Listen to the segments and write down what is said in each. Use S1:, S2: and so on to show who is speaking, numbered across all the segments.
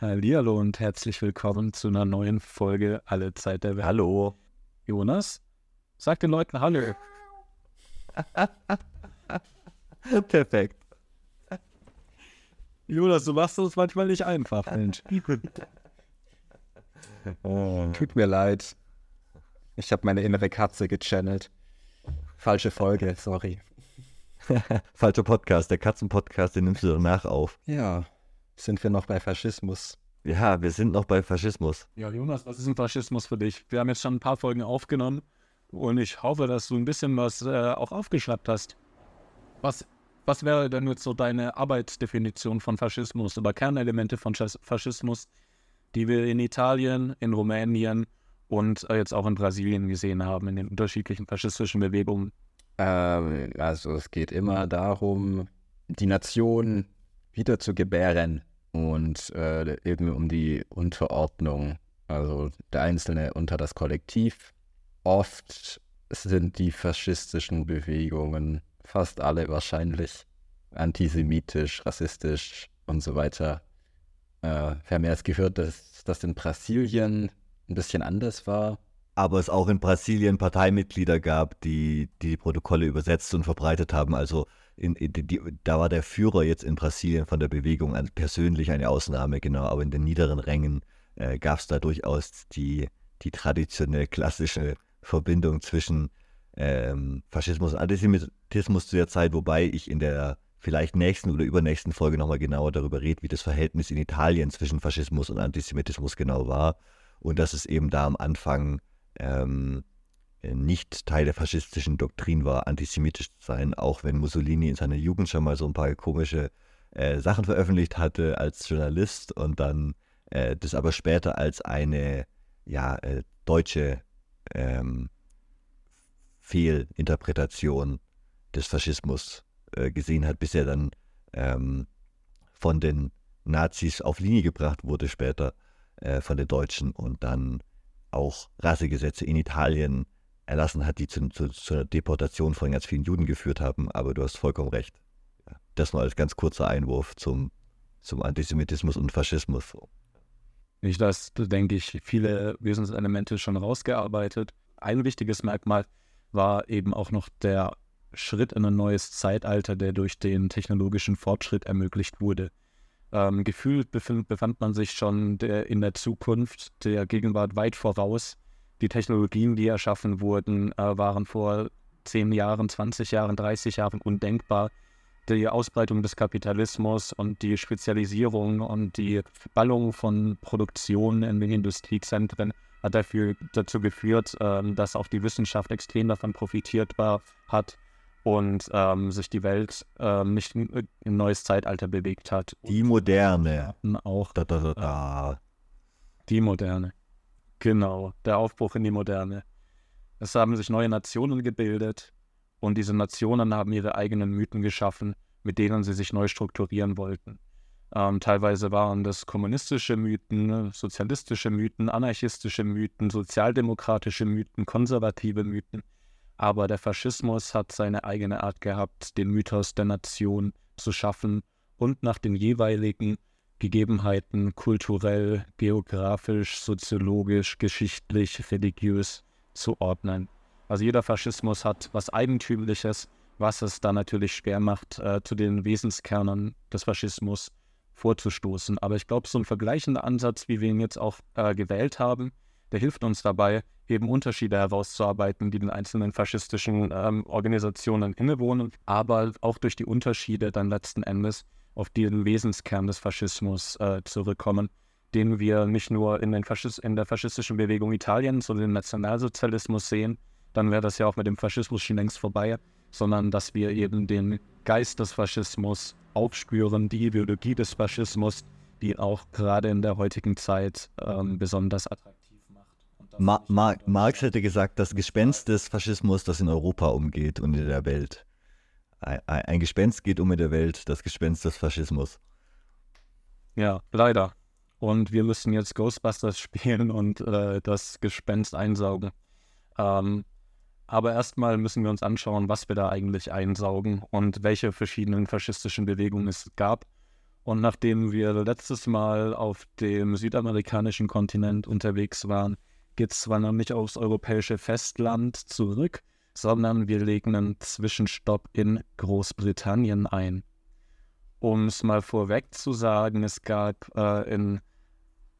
S1: Hallihallo und herzlich willkommen zu einer neuen Folge Alle Zeit der Welt.
S2: Hallo.
S1: Jonas, sag den Leuten Hallo.
S2: Perfekt.
S1: Jonas, du machst es manchmal nicht einfach, Mensch.
S2: Tut mir leid. Ich habe meine innere Katze gechannelt. Falsche Folge, sorry.
S3: Falscher Podcast, der Katzenpodcast, den nimmst du danach auf.
S2: Ja, sind wir noch bei Faschismus?
S3: Ja, wir sind noch bei Faschismus.
S1: Ja, Jonas, was ist ein Faschismus für dich? Wir haben jetzt schon ein paar Folgen aufgenommen und ich hoffe, dass du ein bisschen was äh, auch aufgeschnappt hast. Was, was wäre denn jetzt so deine Arbeitsdefinition von Faschismus oder Kernelemente von Faschismus, die wir in Italien, in Rumänien und äh, jetzt auch in Brasilien gesehen haben, in den unterschiedlichen faschistischen Bewegungen?
S2: Ähm, also es geht immer darum, die Nation wieder zu gebären und äh, eben um die Unterordnung, also der Einzelne unter das Kollektiv. Oft sind die faschistischen Bewegungen, fast alle wahrscheinlich, antisemitisch, rassistisch und so weiter. Äh, wir haben erst gehört, dass das in Brasilien ein bisschen anders war.
S3: Aber es auch in Brasilien Parteimitglieder gab, die die Protokolle übersetzt und verbreitet haben. Also in, in die, die, da war der Führer jetzt in Brasilien von der Bewegung ein, persönlich eine Ausnahme, genau. Aber in den niederen Rängen äh, gab es da durchaus die, die traditionell klassische Verbindung zwischen ähm, Faschismus und Antisemitismus zu der Zeit, wobei ich in der vielleicht nächsten oder übernächsten Folge nochmal genauer darüber rede, wie das Verhältnis in Italien zwischen Faschismus und Antisemitismus genau war. Und dass es eben da am Anfang ähm, nicht Teil der faschistischen Doktrin war, antisemitisch zu sein, auch wenn Mussolini in seiner Jugend schon mal so ein paar komische äh, Sachen veröffentlicht hatte als Journalist und dann äh, das aber später als eine ja, äh, deutsche ähm, Fehlinterpretation des Faschismus äh, gesehen hat, bis er dann ähm, von den Nazis auf Linie gebracht wurde später äh, von den Deutschen und dann auch Rassegesetze in Italien erlassen hat, die zu, zu, zu, einer Deportation von ganz vielen Juden geführt haben. Aber du hast vollkommen recht. Das nur als ganz kurzer Einwurf zum, zum Antisemitismus und Faschismus.
S1: Nicht, dass, denke ich, viele Wesenselemente schon rausgearbeitet. Ein wichtiges Merkmal war eben auch noch der Schritt in ein neues Zeitalter, der durch den technologischen Fortschritt ermöglicht wurde. Ähm, gefühlt befind, befand man sich schon der, in der Zukunft, der Gegenwart weit voraus. Die Technologien, die erschaffen wurden, äh, waren vor 10 Jahren, 20 Jahren, 30 Jahren undenkbar. Die Ausbreitung des Kapitalismus und die Spezialisierung und die Ballung von Produktion in den Industriezentren hat dafür, dazu geführt, ähm, dass auch die Wissenschaft extrem davon profitiert war, hat und ähm, sich die Welt ähm, nicht in ein neues Zeitalter bewegt hat.
S3: Die Moderne.
S1: Auch
S3: da, da, da, da.
S1: die Moderne. Genau, der Aufbruch in die Moderne. Es haben sich neue Nationen gebildet und diese Nationen haben ihre eigenen Mythen geschaffen, mit denen sie sich neu strukturieren wollten. Ähm, teilweise waren das kommunistische Mythen, sozialistische Mythen, anarchistische Mythen, sozialdemokratische Mythen, konservative Mythen. Aber der Faschismus hat seine eigene Art gehabt, den Mythos der Nation zu schaffen und nach den jeweiligen Gegebenheiten kulturell, geografisch, soziologisch, geschichtlich, religiös zu ordnen. Also jeder Faschismus hat was Eigentümliches, was es dann natürlich schwer macht, äh, zu den Wesenskernen des Faschismus vorzustoßen. Aber ich glaube, so ein vergleichender Ansatz, wie wir ihn jetzt auch äh, gewählt haben, der hilft uns dabei, eben Unterschiede herauszuarbeiten, die den einzelnen faschistischen ähm, Organisationen innewohnen, aber auch durch die Unterschiede dann letzten Endes auf den Wesenskern des Faschismus äh, zurückkommen, den wir nicht nur in, in der faschistischen Bewegung Italiens, sondern im Nationalsozialismus sehen, dann wäre das ja auch mit dem Faschismus schon längst vorbei, sondern dass wir eben den Geist des Faschismus aufspüren, die Ideologie des Faschismus, die auch gerade in der heutigen Zeit ähm, besonders attraktiv macht.
S3: Ma Ma Marx hätte gesagt, das Gespenst des Faschismus, das in Europa umgeht und in der Welt. Ein, ein Gespenst geht um in der Welt, das Gespenst des Faschismus.
S1: Ja, leider. Und wir müssen jetzt Ghostbusters spielen und äh, das Gespenst einsaugen. Ähm, aber erstmal müssen wir uns anschauen, was wir da eigentlich einsaugen und welche verschiedenen faschistischen Bewegungen es gab Und nachdem wir letztes Mal auf dem südamerikanischen Kontinent unterwegs waren, geht es zwar noch nicht aufs europäische Festland zurück, sondern wir legen einen Zwischenstopp in Großbritannien ein. Um es mal vorweg zu sagen, es gab äh, in,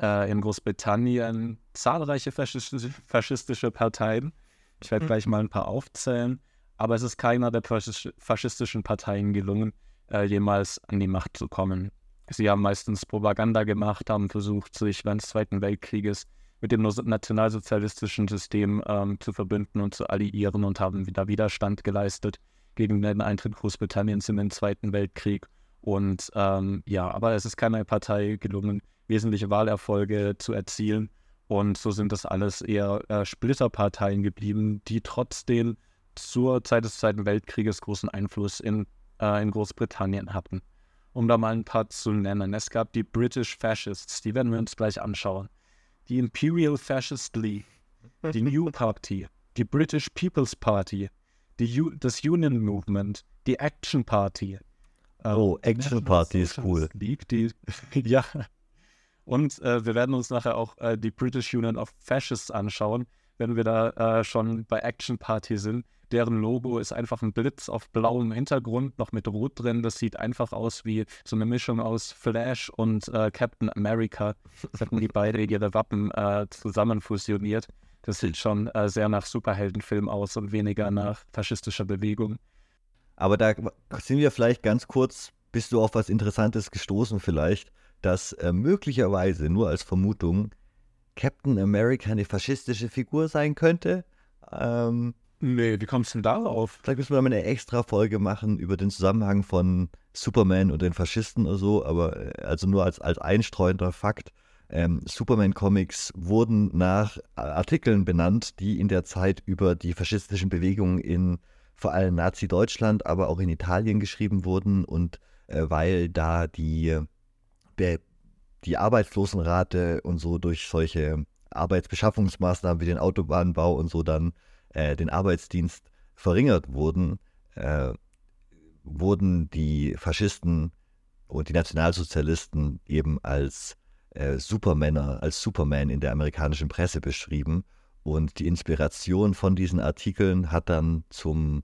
S1: äh, in Großbritannien zahlreiche faschistische, faschistische Parteien. Ich werde mhm. gleich mal ein paar aufzählen, aber es ist keiner der faschistischen Parteien gelungen, äh, jemals an die Macht zu kommen. Sie haben meistens Propaganda gemacht, haben versucht, sich während des Zweiten Weltkrieges mit dem nationalsozialistischen System ähm, zu verbünden und zu alliieren und haben wieder Widerstand geleistet gegen den Eintritt Großbritanniens in den Zweiten Weltkrieg. Und ähm, ja, aber es ist keiner Partei gelungen, wesentliche Wahlerfolge zu erzielen. Und so sind das alles eher äh, Splitterparteien geblieben, die trotzdem zur Zeit des Zweiten Weltkrieges großen Einfluss in, äh, in Großbritannien hatten. Um da mal ein paar zu nennen. Es gab die British Fascists, die werden wir uns gleich anschauen. Die Imperial Fascist League, die New Party, die British People's Party, die das Union Movement, die Action Party.
S3: Ähm, oh, Action Party ist cool.
S1: League, die, ja, und äh, wir werden uns nachher auch äh, die British Union of Fascists anschauen, wenn wir da äh, schon bei Action Party sind. Deren Logo ist einfach ein Blitz auf blauem Hintergrund, noch mit Rot drin. Das sieht einfach aus wie so eine Mischung aus Flash und äh, Captain America. Das hatten die beide ihre Wappen äh, zusammen fusioniert. Das sieht schon äh, sehr nach Superheldenfilm aus und weniger nach faschistischer Bewegung.
S3: Aber da sind wir vielleicht ganz kurz, bist du auf was Interessantes gestoßen vielleicht? dass äh, möglicherweise nur als Vermutung Captain America eine faschistische Figur sein könnte. Ähm,
S1: nee, wie kommst du denn darauf?
S3: Vielleicht müssen wir mal eine extra Folge machen über den Zusammenhang von Superman und den Faschisten oder so, aber äh, also nur als, als einstreuender Fakt. Ähm, Superman-Comics wurden nach Artikeln benannt, die in der Zeit über die faschistischen Bewegungen in vor allem Nazi-Deutschland, aber auch in Italien geschrieben wurden und äh, weil da die der, die Arbeitslosenrate und so durch solche Arbeitsbeschaffungsmaßnahmen wie den Autobahnbau und so dann äh, den Arbeitsdienst verringert wurden, äh, wurden die Faschisten und die Nationalsozialisten eben als äh, Supermänner, als Superman in der amerikanischen Presse beschrieben. Und die Inspiration von diesen Artikeln hat dann zum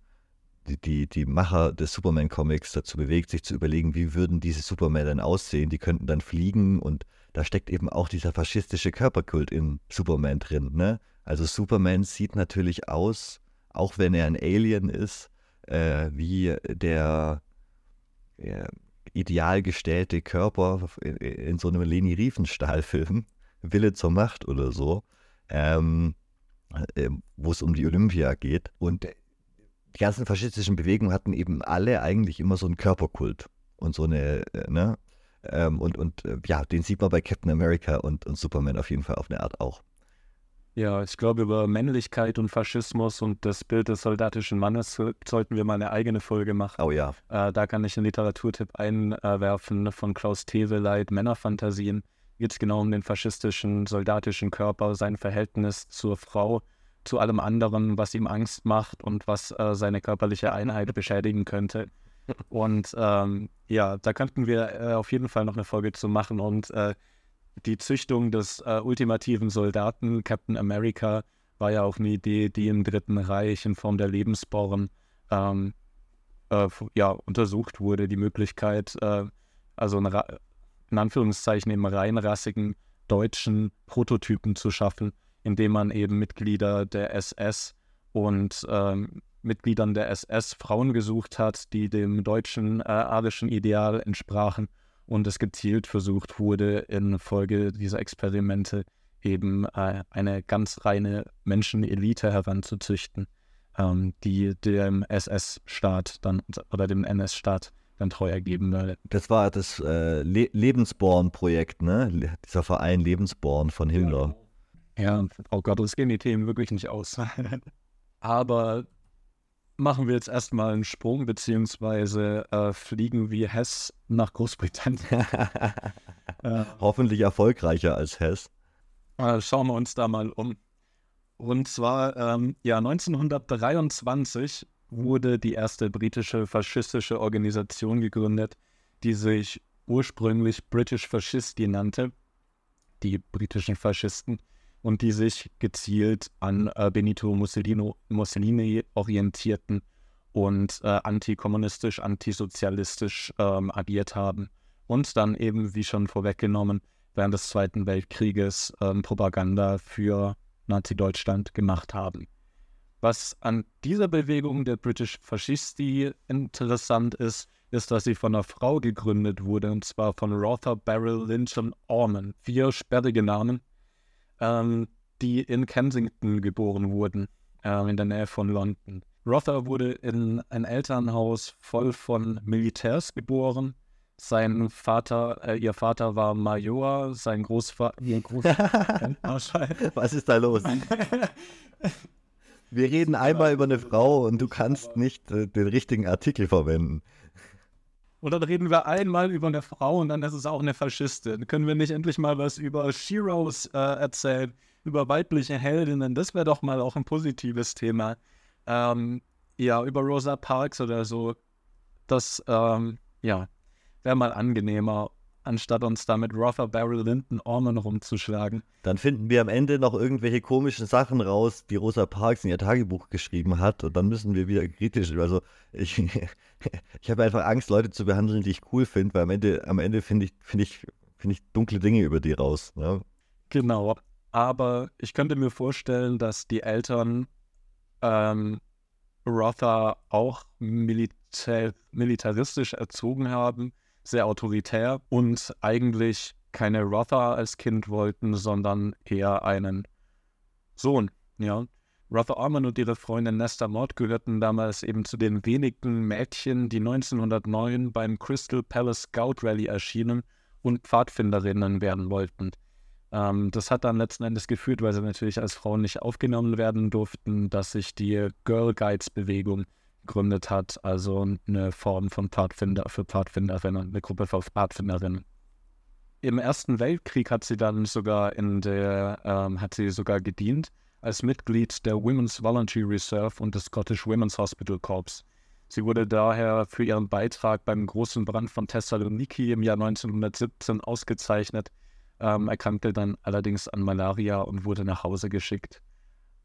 S3: die, die, Macher des Superman-Comics dazu bewegt, sich zu überlegen, wie würden diese Superman denn aussehen? Die könnten dann fliegen und da steckt eben auch dieser faschistische Körperkult in Superman drin. Ne? Also Superman sieht natürlich aus, auch wenn er ein Alien ist, äh, wie der äh, ideal gestellte Körper in, in, so einem Leni Riefenstahl-Film, Wille zur Macht oder so, ähm, äh, wo es um die Olympia geht. Und die ganzen faschistischen Bewegungen hatten eben alle eigentlich immer so einen Körperkult und so eine, äh, ne? Ähm, und und äh, ja, den sieht man bei Captain America und, und Superman auf jeden Fall auf eine Art auch.
S1: Ja, ich glaube, über Männlichkeit und Faschismus und das Bild des soldatischen Mannes sollten wir mal eine eigene Folge machen.
S3: Oh ja.
S1: Äh, da kann ich einen Literaturtipp einwerfen von Klaus Teweleit, Männerfantasien. Geht es genau um den faschistischen, soldatischen Körper, sein Verhältnis zur Frau zu allem anderen, was ihm Angst macht und was äh, seine körperliche Einheit beschädigen könnte. Und ähm, ja, da könnten wir äh, auf jeden Fall noch eine Folge zu machen. Und äh, die Züchtung des äh, ultimativen Soldaten, Captain America, war ja auch eine Idee, die im Dritten Reich in Form der Lebensborn ähm, äh, ja, untersucht wurde. Die Möglichkeit, äh, also in Anführungszeichen eben reinrassigen deutschen Prototypen zu schaffen indem man eben Mitglieder der SS und ähm, Mitgliedern der SS Frauen gesucht hat, die dem deutschen äh, adischen Ideal entsprachen und es gezielt versucht wurde, infolge dieser Experimente eben äh, eine ganz reine Menschenelite heranzuzüchten, ähm, die dem SS-Staat dann oder dem NS-Staat dann treu ergeben würde.
S3: Das war das äh, Le Lebensborn-Projekt, ne? Dieser Verein Lebensborn von Himmler. Ja.
S1: Ja, oh Gott, das gehen die Themen wirklich nicht aus. Aber machen wir jetzt erstmal einen Sprung, beziehungsweise äh, fliegen wie Hess nach Großbritannien.
S3: äh, Hoffentlich erfolgreicher als Hess.
S1: Äh, schauen wir uns da mal um. Und zwar, ähm, ja, 1923 wurde die erste britische faschistische Organisation gegründet, die sich ursprünglich British Fascisti nannte, die britischen Faschisten, und die sich gezielt an äh, Benito Mussolini, Mussolini orientierten und äh, antikommunistisch, antisozialistisch ähm, agiert haben und dann eben, wie schon vorweggenommen, während des Zweiten Weltkrieges ähm, Propaganda für Nazi-Deutschland gemacht haben. Was an dieser Bewegung der British Fascisti interessant ist, ist, dass sie von einer Frau gegründet wurde, und zwar von Rotha Beryl Lynton Orman. Vier sperrige Namen, ähm, die in Kensington geboren wurden, äh, in der Nähe von London. Rotha wurde in ein Elternhaus voll von Militärs geboren. Sein Vater, äh, ihr Vater war Major, sein Großvater.
S3: Was ist da los? Wir reden einmal über eine Frau und du kannst nicht äh, den richtigen Artikel verwenden.
S1: Und dann reden wir einmal über eine Frau und dann ist es auch eine Faschistin. Können wir nicht endlich mal was über Sheroes äh, erzählen, über weibliche Heldinnen? Das wäre doch mal auch ein positives Thema ähm, ja, über Rosa Parks oder so. Das, ähm, ja, wäre mal angenehmer, anstatt uns da mit Rother Barrel Linton Orman rumzuschlagen.
S3: Dann finden wir am Ende noch irgendwelche komischen Sachen raus, die Rosa Parks in ihr Tagebuch geschrieben hat und dann müssen wir wieder kritisch, also ich, ich habe einfach Angst, Leute zu behandeln, die ich cool finde, weil am Ende, am Ende finde ich, finde ich, finde ich dunkle Dinge über die raus. Ja?
S1: Genau, aber ich könnte mir vorstellen, dass die Eltern ähm, Rother auch militär, militaristisch erzogen haben, sehr autoritär und eigentlich keine Rother als Kind wollten, sondern eher einen Sohn. Ja. Rother Orman und ihre Freundin Nesta Mott gehörten damals eben zu den wenigen Mädchen, die 1909 beim Crystal Palace Scout Rally erschienen und Pfadfinderinnen werden wollten. Ähm, das hat dann letzten Endes geführt, weil sie natürlich als Frauen nicht aufgenommen werden durften, dass sich die Girl Guides Bewegung gegründet hat, also eine Form von Pfadfinder für Pfadfinderinnen, eine Gruppe von Pfadfinderinnen. Im Ersten Weltkrieg hat sie dann sogar in der, ähm, hat sie sogar gedient als Mitglied der Women's Voluntary Reserve und des Scottish Women's Hospital Corps. Sie wurde daher für ihren Beitrag beim großen Brand von Thessaloniki im Jahr 1917 ausgezeichnet ähm, erkrankte dann allerdings an Malaria und wurde nach Hause geschickt.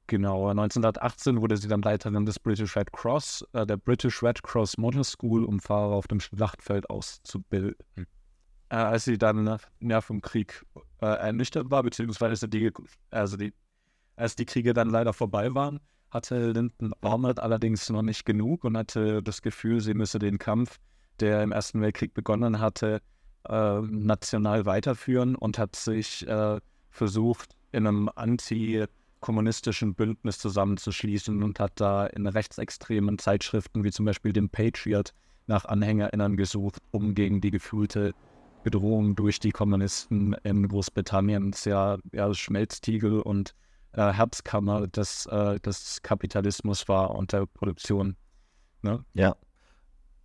S1: Genau, 1918 wurde sie dann Leiterin des British Red Cross, äh, der British Red Cross Motor School, um Fahrer auf dem Schlachtfeld auszubilden. Äh, als sie dann ja, vom Krieg äh, ernüchtert war, beziehungsweise die, also die, als die Kriege dann leider vorbei waren, hatte Lyndon Arnold allerdings noch nicht genug und hatte das Gefühl, sie müsse den Kampf, der im Ersten Weltkrieg begonnen hatte, äh, national weiterführen und hat sich äh, versucht, in einem antikommunistischen Bündnis zusammenzuschließen und hat da in rechtsextremen Zeitschriften wie zum Beispiel dem Patriot nach AnhängerInnen gesucht, um gegen die gefühlte Bedrohung durch die Kommunisten in Großbritannien, ja, ja Schmelztiegel und äh, Herzkammer des, äh, des Kapitalismus war und der Produktion.
S3: Ne? Ja,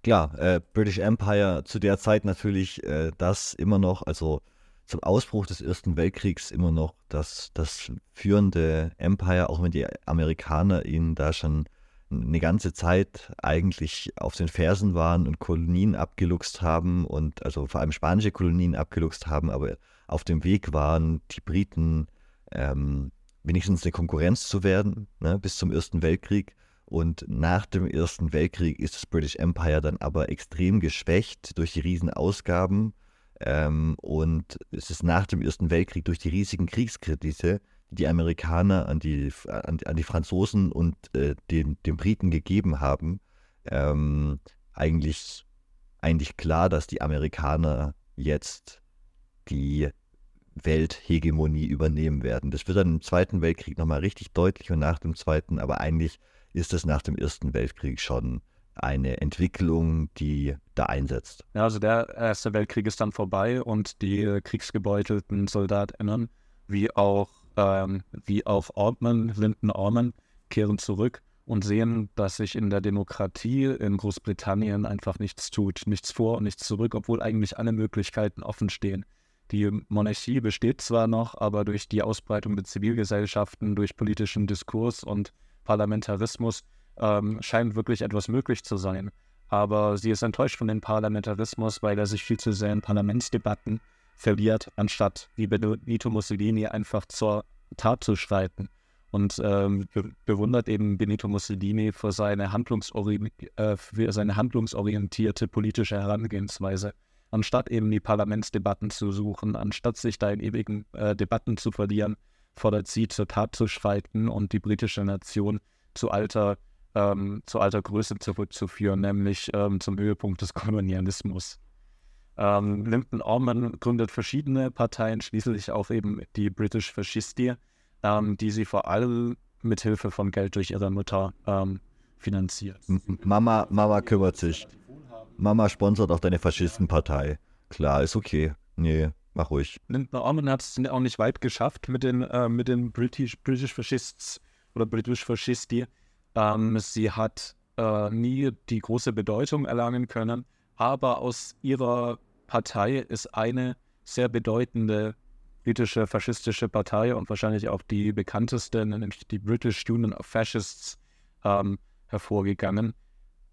S3: klar, äh, British Empire zu der Zeit natürlich äh, das immer noch, also zum Ausbruch des Ersten Weltkriegs immer noch das, das führende Empire, auch wenn die Amerikaner ihnen da schon eine ganze Zeit eigentlich auf den Fersen waren und Kolonien abgeluchst haben und also vor allem spanische Kolonien abgeluchst haben, aber auf dem Weg waren, die Briten ähm, wenigstens eine Konkurrenz zu werden, ne, bis zum Ersten Weltkrieg. Und nach dem Ersten Weltkrieg ist das British Empire dann aber extrem geschwächt durch die Riesenausgaben. Ähm, und es ist nach dem Ersten Weltkrieg durch die riesigen Kriegskredite, die die Amerikaner an die, an, an die Franzosen und äh, den, den Briten gegeben haben, ähm, eigentlich, eigentlich klar, dass die Amerikaner jetzt die Welthegemonie übernehmen werden. Das wird dann im Zweiten Weltkrieg nochmal richtig deutlich und nach dem Zweiten, aber eigentlich ist es nach dem Ersten Weltkrieg schon eine Entwicklung, die da einsetzt.
S1: Ja, also der Erste Weltkrieg ist dann vorbei und die kriegsgebeutelten SoldatInnen, wie auch, ähm, wie auch Ortman, Lyndon Orman, kehren zurück und sehen, dass sich in der Demokratie in Großbritannien einfach nichts tut, nichts vor und nichts zurück, obwohl eigentlich alle Möglichkeiten offen stehen. Die Monarchie besteht zwar noch, aber durch die Ausbreitung der Zivilgesellschaften, durch politischen Diskurs und Parlamentarismus ähm, scheint wirklich etwas möglich zu sein. aber sie ist enttäuscht von dem Parlamentarismus, weil er sich viel zu sehr in Parlamentsdebatten verliert, anstatt wie Benito Mussolini einfach zur Tat zu schreiten. Und ähm, be bewundert eben Benito Mussolini für seine, handlungsori äh, für seine handlungsorientierte politische Herangehensweise. Anstatt eben die Parlamentsdebatten zu suchen, anstatt sich da in ewigen äh, Debatten zu verlieren, fordert sie zur Tat zu schreiten und die britische Nation zu alter, ähm, zu alter Größe zurückzuführen, nämlich ähm, zum Höhepunkt des Kolonialismus. Ähm, Lyndon Orman gründet verschiedene Parteien, schließlich auch eben die British Fascisti, ähm, die sie vor allem mit Hilfe von Geld durch ihre Mutter ähm, finanziert.
S3: Mama, Mama kümmert sich. Mama sponsert auch deine Faschistenpartei. Klar, ist okay. Nee, mach ruhig.
S1: Lyndon Orman hat es auch nicht weit geschafft mit den, äh, mit den British, British Fascists oder British Fascisti. Ähm, sie hat äh, nie die große Bedeutung erlangen können, aber aus ihrer Partei ist eine sehr bedeutende britische faschistische Partei und wahrscheinlich auch die bekannteste, nämlich die British Union of Fascists, ähm, hervorgegangen.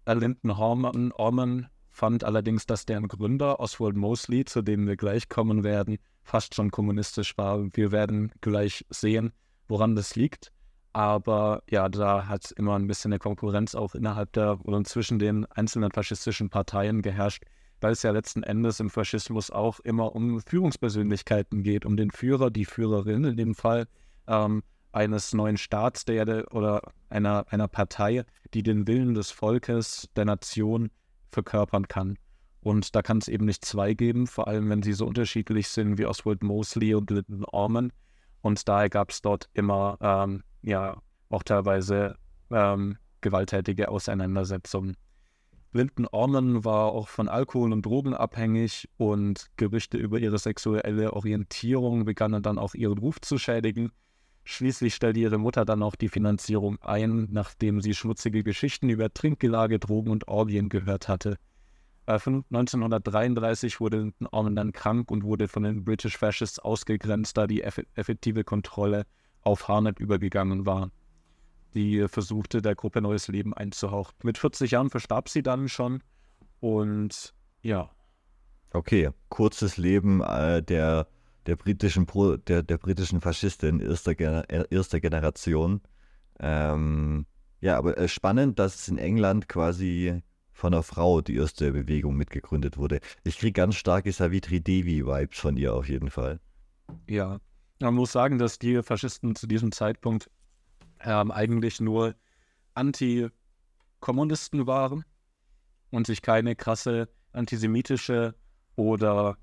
S1: Lyndon Orman, Orman fand allerdings, dass deren Gründer Oswald Mosley, zu dem wir gleich kommen werden, fast schon kommunistisch war. Wir werden gleich sehen, woran das liegt. Aber ja, da hat immer ein bisschen eine Konkurrenz auch innerhalb der oder zwischen den einzelnen faschistischen Parteien geherrscht, weil es ja letzten Endes im Faschismus auch immer um Führungspersönlichkeiten geht, um den Führer, die Führerin in dem Fall ähm, eines neuen Staats der, oder einer, einer Partei, die den Willen des Volkes, der Nation verkörpern kann. Und da kann es eben nicht zwei geben, vor allem wenn sie so unterschiedlich sind wie Oswald Mosley und Lyndon Orman. Und daher gab es dort immer ähm, ja auch teilweise ähm, gewalttätige Auseinandersetzungen. Lyndon Orman war auch von Alkohol und Drogen abhängig und Gerüchte über ihre sexuelle Orientierung begannen dann auch ihren Ruf zu schädigen. Schließlich stellte ihre Mutter dann auch die Finanzierung ein, nachdem sie schmutzige Geschichten über Trinkgelage, Drogen und Orgien gehört hatte. 1933 wurde Lyndon Orman dann krank und wurde von den British Fascists ausgegrenzt, da die effektive Kontrolle auf Harnett übergegangen war. Die versuchte, der Gruppe neues Leben einzuhauchen. Mit 40 Jahren verstarb sie dann schon und ja.
S3: Okay, kurzes Leben äh, der, der, britischen Pro, der, der britischen Faschistin erster, äh, erster Generation. Ähm, ja, aber äh, spannend, dass es in England quasi von einer Frau die erste Bewegung mitgegründet wurde. Ich kriege ganz starke Savitri Devi-Vibes von ihr auf jeden Fall.
S1: Ja, man muss sagen, dass die Faschisten zu diesem Zeitpunkt ähm, eigentlich nur Antikommunisten waren und sich keine krasse antisemitische oder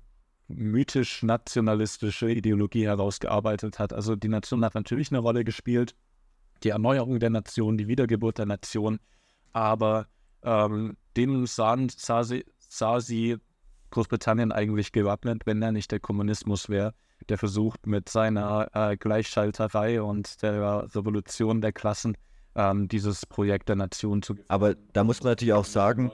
S1: mythisch-nationalistische Ideologie herausgearbeitet hat. Also die Nation hat natürlich eine Rolle gespielt, die Erneuerung der Nation, die Wiedergeburt der Nation, aber ähm, dem sahen, sah, sie, sah sie Großbritannien eigentlich gewappnet, wenn er nicht der Kommunismus wäre der versucht mit seiner äh, Gleichschalterei und der Revolution der Klassen ähm, dieses Projekt der Nation zu.
S3: Aber da muss man natürlich auch sagen,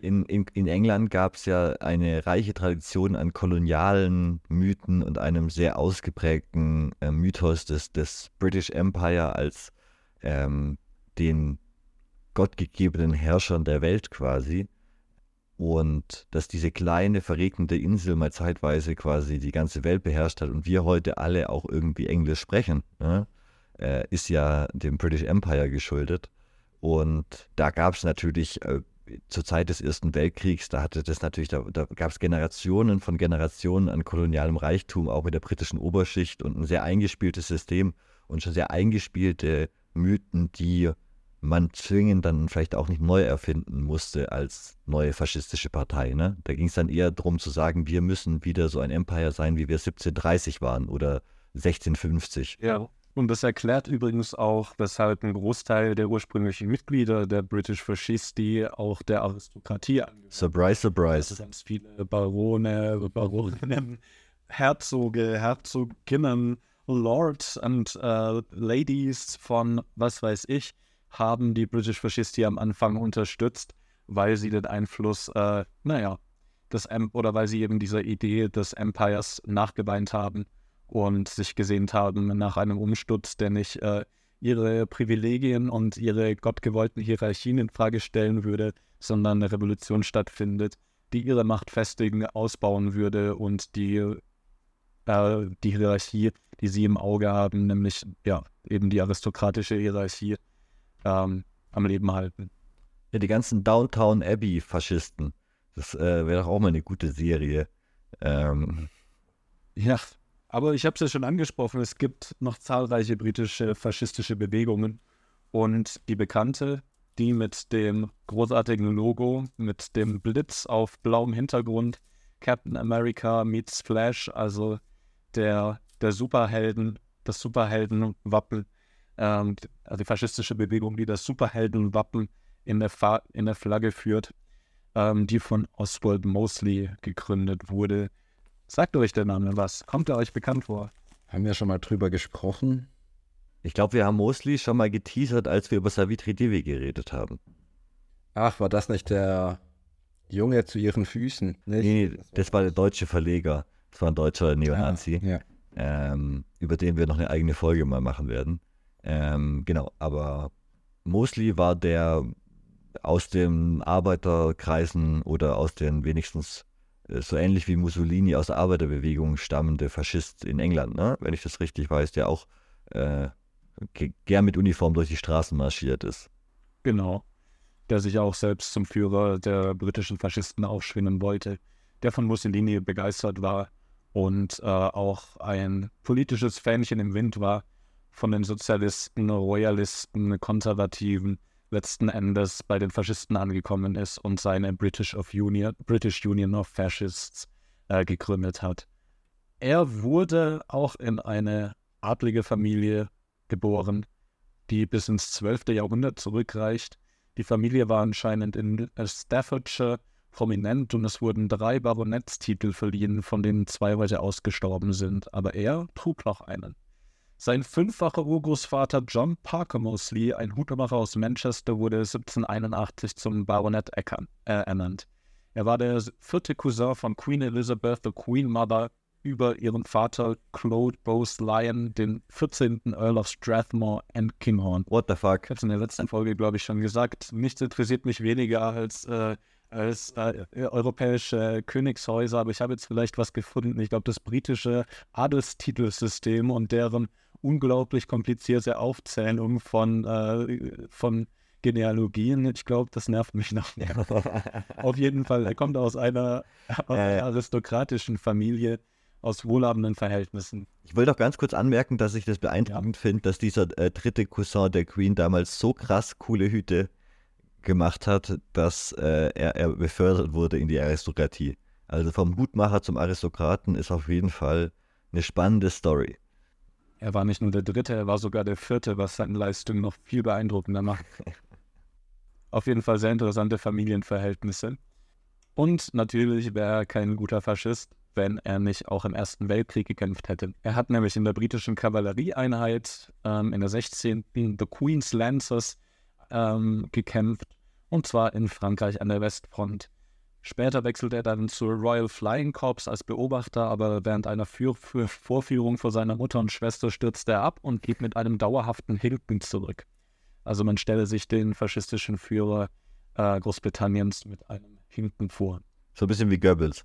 S3: in, in, in England gab es ja eine reiche Tradition an kolonialen Mythen und einem sehr ausgeprägten äh, Mythos des, des British Empire als ähm, den gottgegebenen Herrschern der Welt quasi und dass diese kleine verregnete Insel mal zeitweise quasi die ganze Welt beherrscht hat und wir heute alle auch irgendwie Englisch sprechen, ne, äh, ist ja dem British Empire geschuldet. Und da gab es natürlich äh, zur Zeit des Ersten Weltkriegs, da hatte das natürlich, da, da gab es Generationen von Generationen an kolonialem Reichtum, auch mit der britischen Oberschicht und ein sehr eingespieltes System und schon sehr eingespielte Mythen, die man zwingend dann vielleicht auch nicht neu erfinden musste als neue faschistische Partei. Ne? Da ging es dann eher darum zu sagen, wir müssen wieder so ein Empire sein, wie wir 1730 waren oder 1650.
S1: Ja. Und das erklärt übrigens auch, weshalb ein Großteil der ursprünglichen Mitglieder der British Fascisti auch der Aristokratie
S3: angehört. Surprise, surprise.
S1: Also ganz viele Barone, Baroninnen, Herzoge, Herzoginnen, Lords und äh, Ladies von was weiß ich haben die British Fascisti am Anfang unterstützt, weil sie den Einfluss, äh, naja, des em oder weil sie eben dieser Idee des Empires nachgeweint haben und sich gesehnt haben nach einem Umsturz, der nicht äh, ihre Privilegien und ihre gottgewollten Hierarchien in Frage stellen würde, sondern eine Revolution stattfindet, die ihre Macht festigen, ausbauen würde und die, äh, die Hierarchie, die sie im Auge haben, nämlich ja eben die aristokratische Hierarchie, ähm, am Leben halten.
S3: Ja, die ganzen Downtown Abbey-Faschisten. Das äh, wäre doch auch mal eine gute Serie. Ähm.
S1: Ja, aber ich habe es ja schon angesprochen, es gibt noch zahlreiche britische faschistische Bewegungen. Und die bekannte, die mit dem großartigen Logo, mit dem Blitz auf blauem Hintergrund, Captain America meets Flash, also der, der Superhelden, das Superheldenwappen, ähm, also die faschistische Bewegung, die das Superheldenwappen in der, Fa in der Flagge führt, ähm, die von Oswald Mosley gegründet wurde. Sagt euch der Name was? Kommt er euch bekannt vor?
S2: Haben wir schon mal drüber gesprochen?
S3: Ich glaube, wir haben Mosley schon mal geteasert, als wir über Savitri Devi geredet haben.
S2: Ach, war das nicht der Junge zu ihren Füßen? Nicht?
S3: Nee, das war der deutsche Verleger. Das war ein deutscher Neonazi,
S2: Ah, ja.
S3: ähm, über den wir noch eine eigene Folge mal machen werden. Ähm, genau, aber Mosley war der aus den Arbeiterkreisen oder aus den wenigstens äh, so ähnlich wie Mussolini aus der Arbeiterbewegung stammende Faschist in England, ne? wenn ich das richtig weiß, der auch äh, ge- gern mit Uniform durch die Straßen marschiert ist.
S1: Genau. Der sich auch selbst zum Führer der britischen Faschisten aufschwingen wollte, der von Mussolini begeistert war und äh, auch ein politisches Fähnchen im Wind war von den Sozialisten, Royalisten, Konservativen, letzten Endes bei den Faschisten angekommen ist und seine British, of Union, British Union of Fascists äh, gegründet hat. Er wurde auch in eine adlige Familie geboren, die bis ins 12. Jahrhundert zurückreicht. Die Familie war anscheinend in Staffordshire prominent und es wurden drei Baronetstitel verliehen, von denen zwei heute ausgestorben sind, aber er trug noch einen. Sein fünffacher Urgroßvater John Parker Mosley, ein Hutmacher aus Manchester, wurde 1781 zum Baronet Eckern, äh, ernannt. Er war der vierte Cousin von Queen Elizabeth, the Queen Mother, über ihren Vater Claude Bose Lyon, den 14. Earl of Strathmore and Kinghorn.
S3: What the fuck?
S1: Ich habe es in der letzten Folge, glaube ich, schon gesagt. Nichts interessiert mich weniger als, äh, als äh, europäische Königshäuser, aber ich habe jetzt vielleicht was gefunden. Ich glaube, das britische Adelstitelsystem und deren unglaublich komplizierte Aufzählung von, äh, von Genealogien. Ich glaube, das nervt mich noch mehr. Auf jeden Fall, er kommt aus einer, aus
S3: Ja, ja.
S1: einer aristokratischen Familie, aus wohlhabenden Verhältnissen.
S3: Ich will doch ganz kurz anmerken, dass ich das beeindruckend finde, dass dieser äh, dritte Cousin der Queen damals so krass coole Hüte gemacht hat, dass äh, er, er befördert wurde in die Aristokratie. Also vom Hutmacher zum Aristokraten ist auf jeden Fall eine spannende Story.
S1: Er war nicht nur der Dritte, er war sogar der Vierte, was seine Leistung noch viel beeindruckender macht. Auf jeden Fall sehr interessante Familienverhältnisse. Und natürlich wäre er kein guter Faschist, wenn er nicht auch im Ersten Weltkrieg gekämpft hätte. Er hat nämlich in der britischen Kavallerieeinheit ähm, in der 16. The Queen's Lancers ähm, gekämpft, und zwar in Frankreich an der Westfront. Später wechselte er dann zur Royal Flying Corps als Beobachter, aber während einer Für Für Vorführung vor seiner Mutter und Schwester stürzte er ab und blieb mit einem dauerhaften Hinken zurück. Also man stelle sich den faschistischen Führer äh, Großbritanniens mit einem Hinken vor.
S3: So ein bisschen wie Goebbels.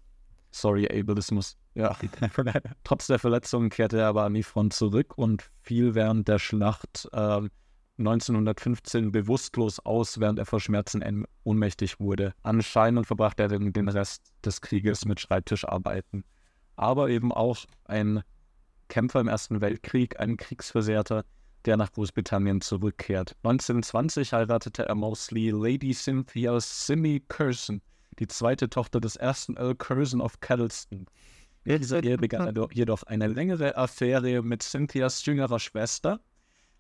S1: Sorry, Ableismus. Ja. Trotz der Verletzungen kehrte er aber an die Front zurück und fiel während der Schlacht ähm, 1915 bewusstlos aus, während er vor Schmerzen en- ohnmächtig wurde. Anscheinend verbrachte er den, den Rest des Krieges mit Schreibtischarbeiten. Aber eben auch ein Kämpfer im Ersten Weltkrieg, ein Kriegsversehrter, der nach Großbritannien zurückkehrt. 1920 heiratete er Mosley Lady Cynthia Simi Curzon, die zweite Tochter des ersten Earl Curzon of Kettleston. In dieser Ehe begann er do- jedoch eine längere Affäre mit Cynthias jüngerer Schwester,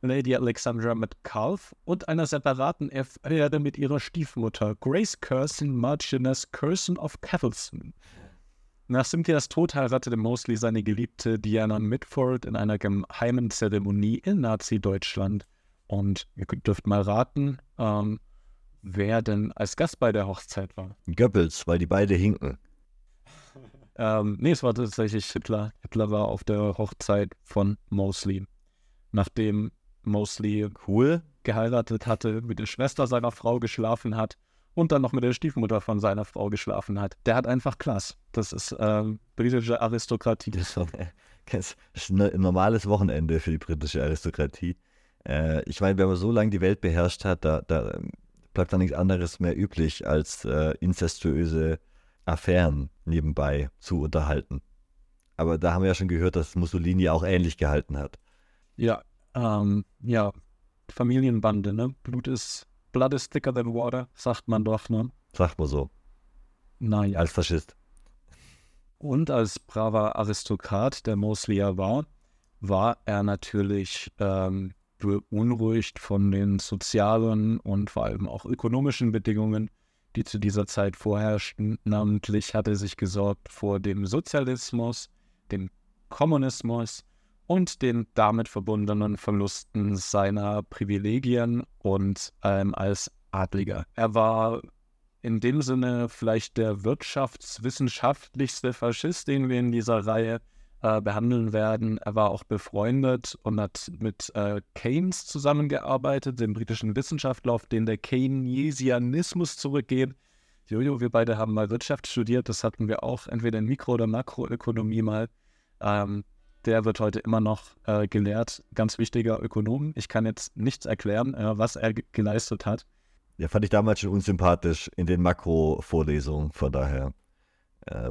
S1: Lady Alexandra Metcalfe, und einer separaten Affäre mit ihrer Stiefmutter, Grace Curzon, Marchioness Curzon of Kettleston. Nach Cynthias Tod heiratete Mosley seine Geliebte Diana Mitford in einer geheimen Zeremonie in Nazi-Deutschland. Und ihr dürft mal raten, ähm, wer denn als Gast bei der Hochzeit war.
S3: Goebbels, weil die beide hinken.
S1: Ähm, nee, es war tatsächlich Hitler. Hitler war auf der Hochzeit von Mosley. Nachdem Mosley
S3: Cool.
S1: geheiratet hatte, mit der Schwester seiner Frau geschlafen hat und dann noch mit der Stiefmutter von seiner Frau geschlafen hat. Der hat einfach Klass. Das ist ähm, britische Aristokratie.
S3: Das ist, doch- das ist ein normales Wochenende für die britische Aristokratie. Äh, ich meine, wenn man so lange die Welt beherrscht hat, da, da bleibt da nichts anderes mehr üblich, als äh, inzestuöse Affären nebenbei zu unterhalten. Aber da haben wir ja schon gehört, dass Mussolini auch ähnlich gehalten hat.
S1: Ja, ähm, ja, Familienbande, ne? Blut ist, Blood is thicker than water, sagt man doch, ne?
S3: Sagt man so,
S1: Naja.
S3: als Faschist.
S1: Und als braver Aristokrat, der Mosley ja war, war er natürlich ähm, beunruhigt von den sozialen und vor allem auch ökonomischen Bedingungen, die zu dieser Zeit vorherrschten. Namentlich hat er sich gesorgt vor dem Sozialismus, dem Kommunismus und den damit verbundenen Verlusten seiner Privilegien und ähm, als Adliger. Er war in dem Sinne vielleicht der wirtschaftswissenschaftlichste Faschist, den wir in dieser Reihe äh, behandeln werden. Er war auch befreundet und hat mit äh, Keynes zusammengearbeitet, dem britischen Wissenschaftler, auf den der Keynesianismus zurückgeht. Jojo, wir beide haben mal Wirtschaft studiert, das hatten wir auch entweder in Mikro- oder Makroökonomie mal. Ähm, der wird heute immer noch äh, gelehrt, ganz wichtiger Ökonom. Ich kann jetzt nichts erklären, äh, was er ge geleistet hat.
S3: Ja, fand ich damals schon unsympathisch in den Makro-Vorlesungen, von daher. Äh,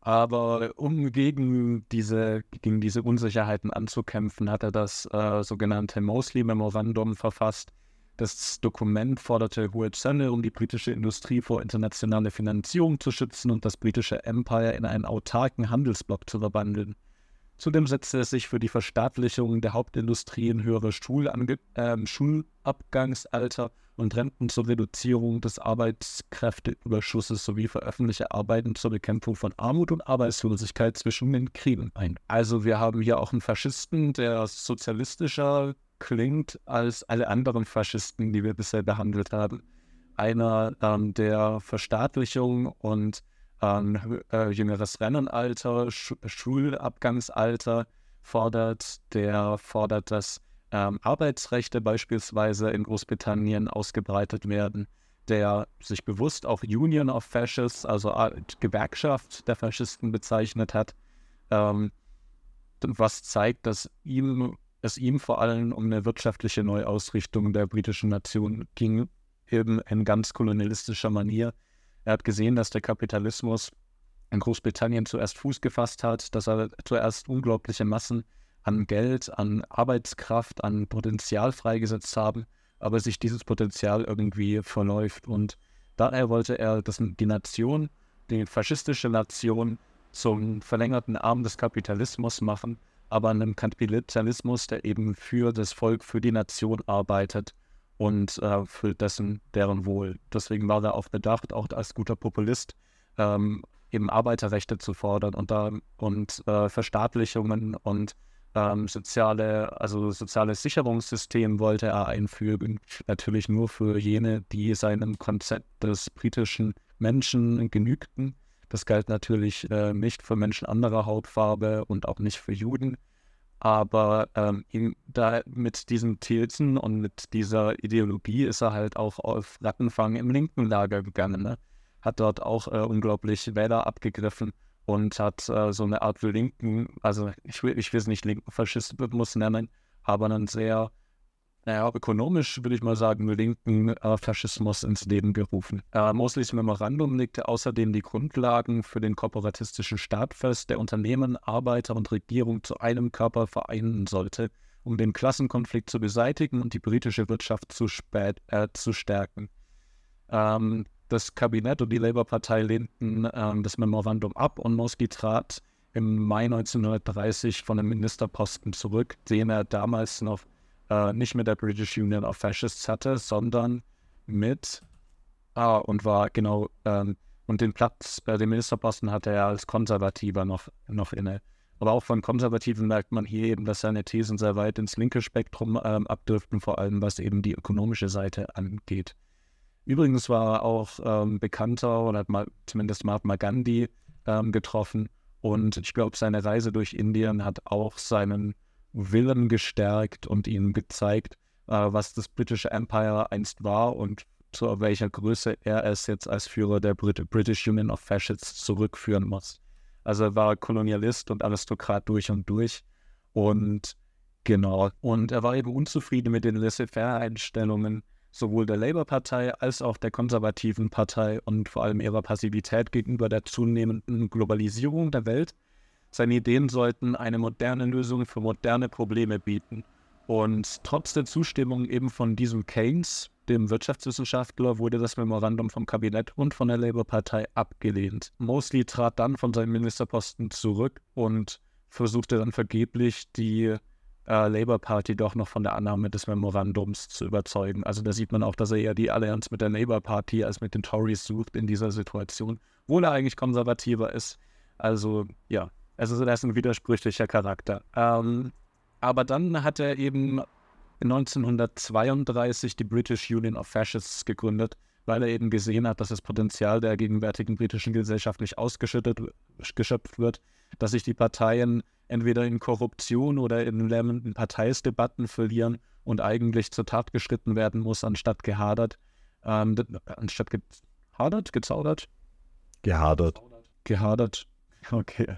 S1: Aber um gegen diese, gegen diese Unsicherheiten anzukämpfen, hat er das äh, sogenannte Mosley Memorandum verfasst. Das Dokument forderte hohe Zölle, um die britische Industrie vor internationale Finanzierung zu schützen und das britische Empire in einen autarken Handelsblock zu verwandeln. Zudem setzte es sich für die Verstaatlichung der Hauptindustrien, höhere Schulange äh, Schulabgangsalter und Renten zur Reduzierung des Arbeitskräfteüberschusses sowie für öffentliche Arbeiten zur Bekämpfung von Armut und Arbeitslosigkeit zwischen den Kriegen ein. Also wir haben hier auch einen Faschisten, der sozialistischer klingt als alle anderen Faschisten, die wir bisher behandelt haben. Einer ähm, der Verstaatlichung und ähm, äh, jüngeres Rennenalter, Sch Schulabgangsalter fordert, der fordert, dass ähm, Arbeitsrechte beispielsweise in Großbritannien ausgebreitet werden, der sich bewusst auch Union of Fascists, also Gewerkschaft der Faschisten bezeichnet hat, ähm, was zeigt, dass ihm, es ihm vor allem um eine wirtschaftliche Neuausrichtung der britischen Nation ging, eben in ganz kolonialistischer Manier. Er hat gesehen, dass der Kapitalismus in Großbritannien zuerst Fuß gefasst hat, dass er zuerst unglaubliche Massen an Geld, an Arbeitskraft, an Potenzial freigesetzt haben, aber sich dieses Potenzial irgendwie verläuft. Und daher wollte er, dass die Nation, die faschistische Nation, zum verlängerten Arm des Kapitalismus machen, aber einem Kapitalismus, der eben für das Volk, für die Nation arbeitet und äh, für dessen, deren Wohl. Deswegen war er auch bedacht, auch als guter Populist, ähm, eben Arbeiterrechte zu fordern und, da, und äh, Verstaatlichungen und ähm, soziale, also soziales Sicherungssystem wollte er einfügen, natürlich nur für jene, die seinem Konzept des britischen Menschen genügten. Das galt natürlich äh, nicht für Menschen anderer Hautfarbe und auch nicht für Juden. Aber ähm, ihm, da mit diesen Thesen und mit dieser Ideologie ist er halt auch auf Rattenfang im linken Lager gegangen. Ne? Hat dort auch äh, unglaublich Wähler abgegriffen und hat äh, so eine Art linken, also ich will, ich will es nicht linken Faschismus nennen, aber einen sehr, naja, ökonomisch würde ich mal sagen, linken äh, Faschismus ins Leben gerufen. Äh, Mosleys Memorandum legte außerdem die Grundlagen für den kooperatistischen Staat fest, der Unternehmen, Arbeiter und Regierung zu einem Körper vereinen sollte, um den Klassenkonflikt zu beseitigen und die britische Wirtschaft zu, spät, äh, zu stärken. Ähm, das Kabinett und die Labour-Partei lehnten ähm, das Memorandum ab und Mosley trat im Mai 1930 von dem Ministerposten zurück, den er damals noch äh, nicht mit der British Union of Fascists hatte, sondern mit, ah, und war genau, ähm, und den Platz, äh, den Ministerposten hatte er als Konservativer noch, noch inne. Aber auch von Konservativen merkt man hier eben, dass seine Thesen sehr weit ins linke Spektrum ähm, abdriften, vor allem was eben die ökonomische Seite angeht. Übrigens war er auch ähm, bekannter oder hat mal zumindest Mahatma Gandhi ähm, getroffen. Und ich glaube, seine Reise durch Indien hat auch seinen Willen gestärkt und ihnen gezeigt, äh, was das British Empire einst war und zu welcher Größe er es jetzt als Führer der Brit British Union of Fascists zurückführen muss. Also er war Kolonialist und Aristokrat durch und durch. Und genau, und er war eben unzufrieden mit den Laissez-faire-Einstellungen sowohl der Labour-Partei als auch der konservativen Partei und vor allem ihrer Passivität gegenüber der zunehmenden Globalisierung der Welt. Seine Ideen sollten eine moderne Lösung für moderne Probleme bieten. Und trotz der Zustimmung eben von diesem Keynes, dem Wirtschaftswissenschaftler, wurde das Memorandum vom Kabinett und von der Labour-Partei abgelehnt. Mosley trat dann von seinem Ministerposten zurück und versuchte dann vergeblich die äh, Labour Party doch noch von der Annahme des Memorandums zu überzeugen. Also da sieht man auch, dass er eher die Allianz mit der Labour Party als mit den Tories sucht in dieser Situation, obwohl er eigentlich konservativer ist. Also ja, also das ist ein widersprüchlicher Charakter. Ähm, aber dann hat er eben 1932 die British Union of Fascists gegründet, weil er eben gesehen hat, dass das Potenzial der gegenwärtigen britischen Gesellschaft nicht ausgeschöpft wird, dass sich die Parteien entweder in Korruption oder in lärmenden Parteisdebatten verlieren und eigentlich zur Tat geschritten werden muss, anstatt gehadert. Ähm, anstatt gehadert, gezaudert?
S3: Gehadert.
S1: Gehadert, okay.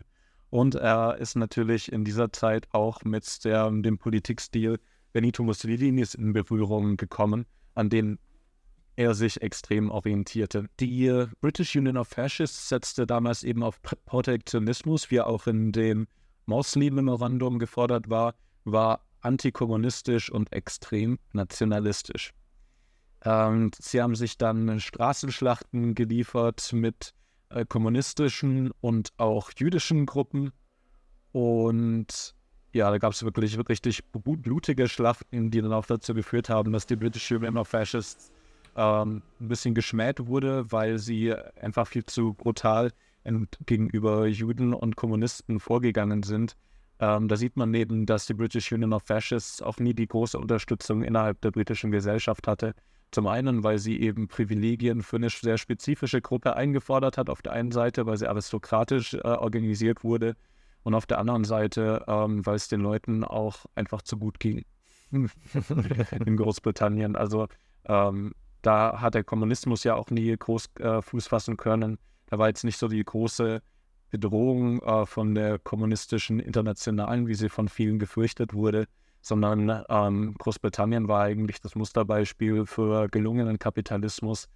S1: Und er ist natürlich in dieser Zeit auch mit der, dem Politikstil Benito Mussolinis in Berührung gekommen, an den er sich extrem orientierte. Die British Union of Fascists setzte damals eben auf Protektionismus, wie auch in dem Mosley-Memorandum gefordert war, war antikommunistisch und extrem nationalistisch. Ähm, sie haben sich dann Straßenschlachten geliefert mit äh, kommunistischen und auch jüdischen Gruppen. Und ja, da gab es wirklich richtig blutige Schlachten, die dann auch dazu geführt haben, dass die British Union of Fascists ähm, ein bisschen geschmäht wurde, weil sie einfach viel zu brutal gegenüber Juden und Kommunisten vorgegangen sind. Ähm, da sieht man eben, dass die British Union of Fascists auch nie die große Unterstützung innerhalb der britischen Gesellschaft hatte. Zum einen, weil sie eben Privilegien für eine sehr spezifische Gruppe eingefordert hat, auf der einen Seite, weil sie aristokratisch äh, organisiert wurde und auf der anderen Seite, ähm, weil es den Leuten auch einfach zu gut ging in Großbritannien. Also ähm, da hat der Kommunismus ja auch nie groß äh, Fuß fassen können. Da war jetzt nicht so die große Bedrohung äh, von der kommunistischen Internationalen, wie sie von vielen gefürchtet wurde, sondern ähm, Großbritannien war eigentlich das Musterbeispiel für gelungenen Kapitalismus,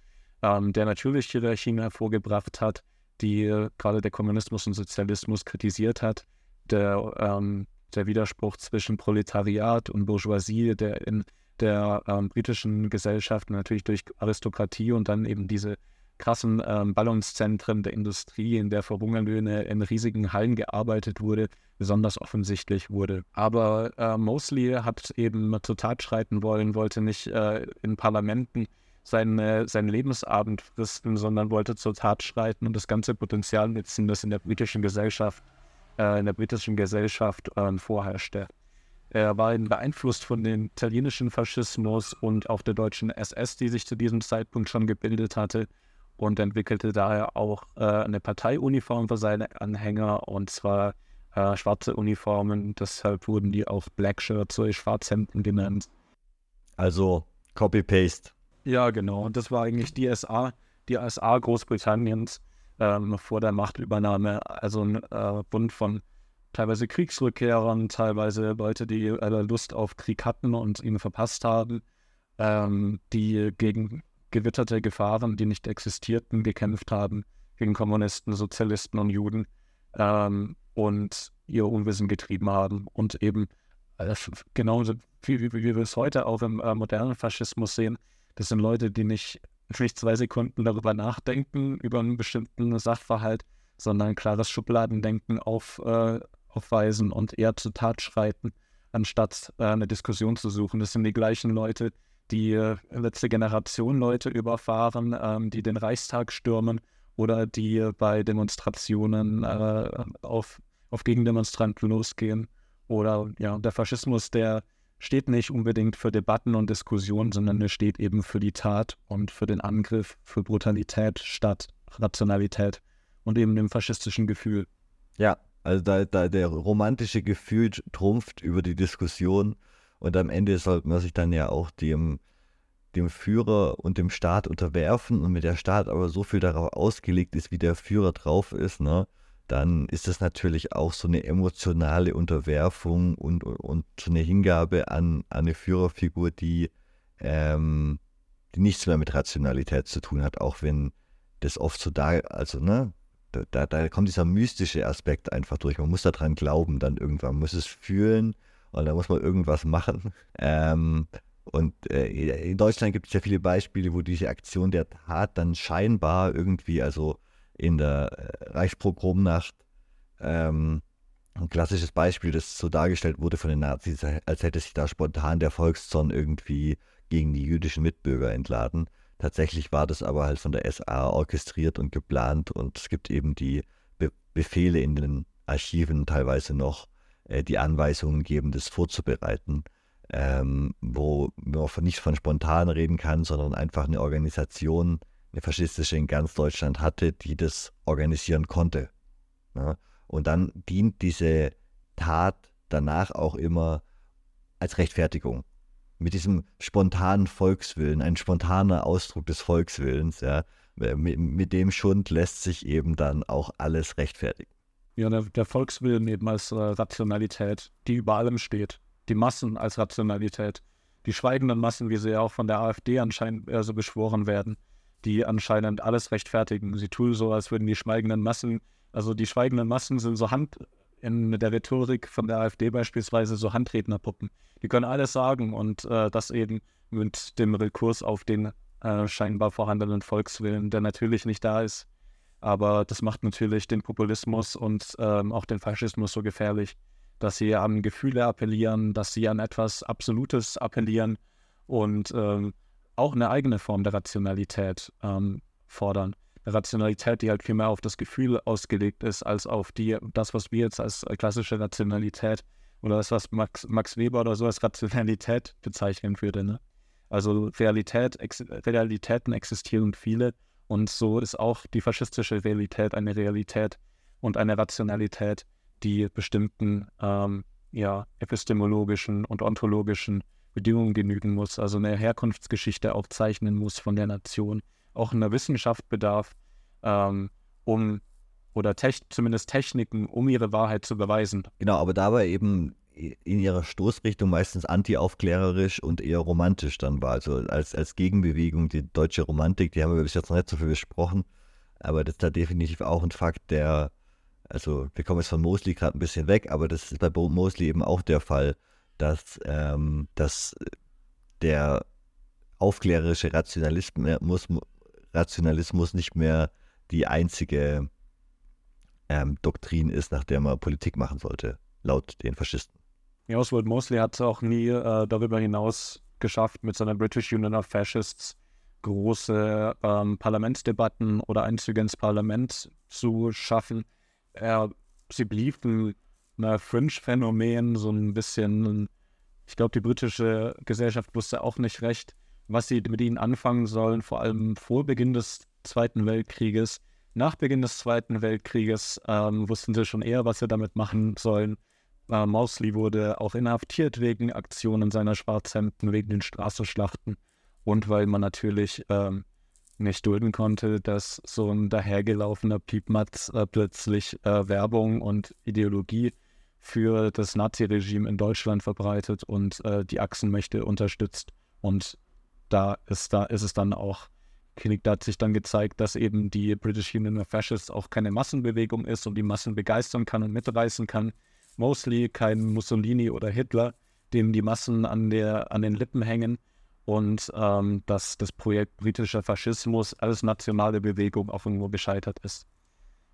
S1: ähm, der natürlich Hierarchien hervorgebracht hat, die äh, gerade der Kommunismus und Sozialismus kritisiert hat. Der, ähm, der Widerspruch zwischen Proletariat und Bourgeoisie, der in der ähm, britischen Gesellschaft natürlich durch Aristokratie und dann eben diese krassen ähm, Ballungszentren der Industrie, in der für Hungerlöhne in riesigen Hallen gearbeitet wurde, besonders offensichtlich wurde. Aber äh, Mosley hat eben zur Tat schreiten wollen, wollte nicht äh, in Parlamenten seine, seinen Lebensabend fristen, sondern wollte zur Tat schreiten und das ganze Potenzial nutzen, das in der britischen Gesellschaft, äh, in der britischen Gesellschaft ähm, vorherrschte. Er war beeinflusst von dem italienischen Faschismus und auch der deutschen SS, die sich zu diesem Zeitpunkt schon gebildet hatte und entwickelte daher auch äh, eine Parteiuniform für seine Anhänger und zwar äh, schwarze Uniformen. Deshalb wurden die auch Black Shirts oder Schwarzhemden genannt.
S3: Also Copy-Paste.
S1: Ja, genau. Und das war eigentlich die SA, die SA Großbritanniens ähm, vor der Machtübernahme. Also ein äh, Bund von teilweise Kriegsrückkehrern, teilweise Leute, die äh, Lust auf Krieg hatten und ihn verpasst haben, ähm, die gegen gewitterte Gefahren, die nicht existierten, gekämpft haben, gegen Kommunisten, Sozialisten und Juden ähm, und ihr Unwissen getrieben haben und eben äh, genauso wie, wie, wie, wir es heute auch im äh, modernen Faschismus sehen, das sind Leute, die nicht, nicht zwei Sekunden darüber nachdenken, über einen bestimmten Sachverhalt, sondern klares Schubladendenken auf, äh, aufweisen und eher zur Tat schreiten, anstatt äh, eine Diskussion zu suchen. Das sind die gleichen Leute, die äh, letzte Generation Leute überfahren, ähm, die den Reichstag stürmen oder die bei Demonstrationen äh, auf, auf Gegendemonstranten losgehen. Oder ja, der Faschismus, der steht nicht unbedingt für Debatten und Diskussionen, sondern er steht eben für die Tat und für den Angriff, für Brutalität statt Rationalität und eben dem faschistischen Gefühl.
S3: Ja, Also da, da der romantische Gefühl trumpft über die Diskussion und am Ende sollte man sich dann ja auch dem, dem Führer und dem Staat unterwerfen und mit der Staat aber so viel darauf ausgelegt ist, wie der Führer drauf ist, ne, dann ist das natürlich auch so eine emotionale Unterwerfung und, und so eine Hingabe an, an eine Führerfigur, die, ähm, die nichts mehr mit Rationalität zu tun hat, auch wenn das oft so da, also ne, da, da, da kommt dieser mystische Aspekt einfach durch. Man muss daran glauben, dann irgendwann man muss es fühlen und da muss man irgendwas machen. Ähm, und äh, in Deutschland gibt es ja viele Beispiele, wo diese Aktion der Tat dann scheinbar irgendwie, also in der äh, Reichspogromnacht, ähm, ein klassisches Beispiel, das so dargestellt wurde von den Nazis, als hätte sich da spontan der Volkszorn irgendwie gegen die jüdischen Mitbürger entladen. Tatsächlich war das aber halt von der SA orchestriert und geplant und es gibt eben die Be Befehle in den Archiven teilweise noch, äh, die Anweisungen geben, das vorzubereiten, ähm, wo man nicht von spontan reden kann, sondern einfach eine Organisation, eine faschistische in ganz Deutschland hatte, die das organisieren konnte. Ja? Und dann dient diese Tat danach auch immer als Rechtfertigung. Mit diesem spontanen Volkswillen, ein spontaner Ausdruck des Volkswillens, ja, mit, mit dem Schund lässt sich eben dann auch alles rechtfertigen.
S1: Ja, der, der Volkswillen eben als äh, Rationalität, die über allem steht. Die Massen als Rationalität. Die schweigenden Massen, wie sie ja auch von der AfD anscheinend äh, so beschworen werden, die anscheinend alles rechtfertigen. Sie tun so, als würden die schweigenden Massen, also die schweigenden Massen sind so Hand, in der Rhetorik von der AfD beispielsweise so Handrednerpuppen. Die können alles sagen und äh, das eben mit dem Rekurs auf den äh, scheinbar vorhandenen Volkswillen, der natürlich nicht da ist. Aber das macht natürlich den Populismus und ähm, auch den Faschismus so gefährlich, dass sie an Gefühle appellieren, dass sie an etwas Absolutes appellieren und ähm, auch eine eigene Form der Rationalität ähm, fordern. Rationalität, die halt viel mehr auf das Gefühl ausgelegt ist, als auf die, das, was wir jetzt als klassische Rationalität oder das, was Max, Max Weber oder so als Rationalität bezeichnen würde. Ne? Also Realität, ex, Realitäten existieren viele und so ist auch die faschistische Realität eine Realität und eine Rationalität, die bestimmten ähm, ja, epistemologischen und ontologischen Bedingungen genügen muss, also eine Herkunftsgeschichte aufzeichnen muss von der Nation auch in Wissenschaft bedarf, ähm, um oder tech, zumindest Techniken, um ihre Wahrheit zu beweisen.
S3: Genau, aber dabei eben in ihrer Stoßrichtung meistens antiaufklärerisch und eher romantisch dann war. Also als, als Gegenbewegung die deutsche Romantik, die haben wir bis jetzt noch nicht so viel besprochen, aber das ist da definitiv auch ein Fakt, der, also wir kommen jetzt von Mosley gerade ein bisschen weg, aber das ist bei Mosley eben auch der Fall, dass, ähm, dass der aufklärerische Rationalismus Rationalismus nicht mehr die einzige ähm, Doktrin ist, nach der man Politik machen sollte, laut den Faschisten.
S1: Ja, Oswald Mosley hat es auch nie äh, darüber hinaus geschafft, mit seiner British Union of Fascists große ähm, Parlamentsdebatten oder Einzüge ins Parlament zu schaffen. Er, sie bliefen ein Fringe-Phänomen, so ein bisschen, ich glaube, die britische Gesellschaft wusste auch nicht recht, was sie mit ihnen anfangen sollen, vor allem vor Beginn des Zweiten Weltkrieges. Nach Beginn des Zweiten Weltkrieges ähm, wussten sie schon eher, was sie damit machen sollen. Äh, Mosley wurde auch inhaftiert wegen Aktionen seiner Schwarzhemden, wegen den Straßenschlachten und weil man natürlich ähm, nicht dulden konnte, dass so ein dahergelaufener Piepmatz äh, plötzlich äh, Werbung und Ideologie für das Naziregime in Deutschland verbreitet und äh, die Achsenmächte unterstützt. Und da ist, da ist es dann auch, da hat sich dann gezeigt, dass eben die British Union of Fascists auch keine Massenbewegung ist und die Massen begeistern kann und mitreißen kann. Mostly kein Mussolini oder Hitler, dem die Massen an, der, an den Lippen hängen und ähm, dass das Projekt britischer Faschismus als nationale Bewegung auch irgendwo gescheitert ist.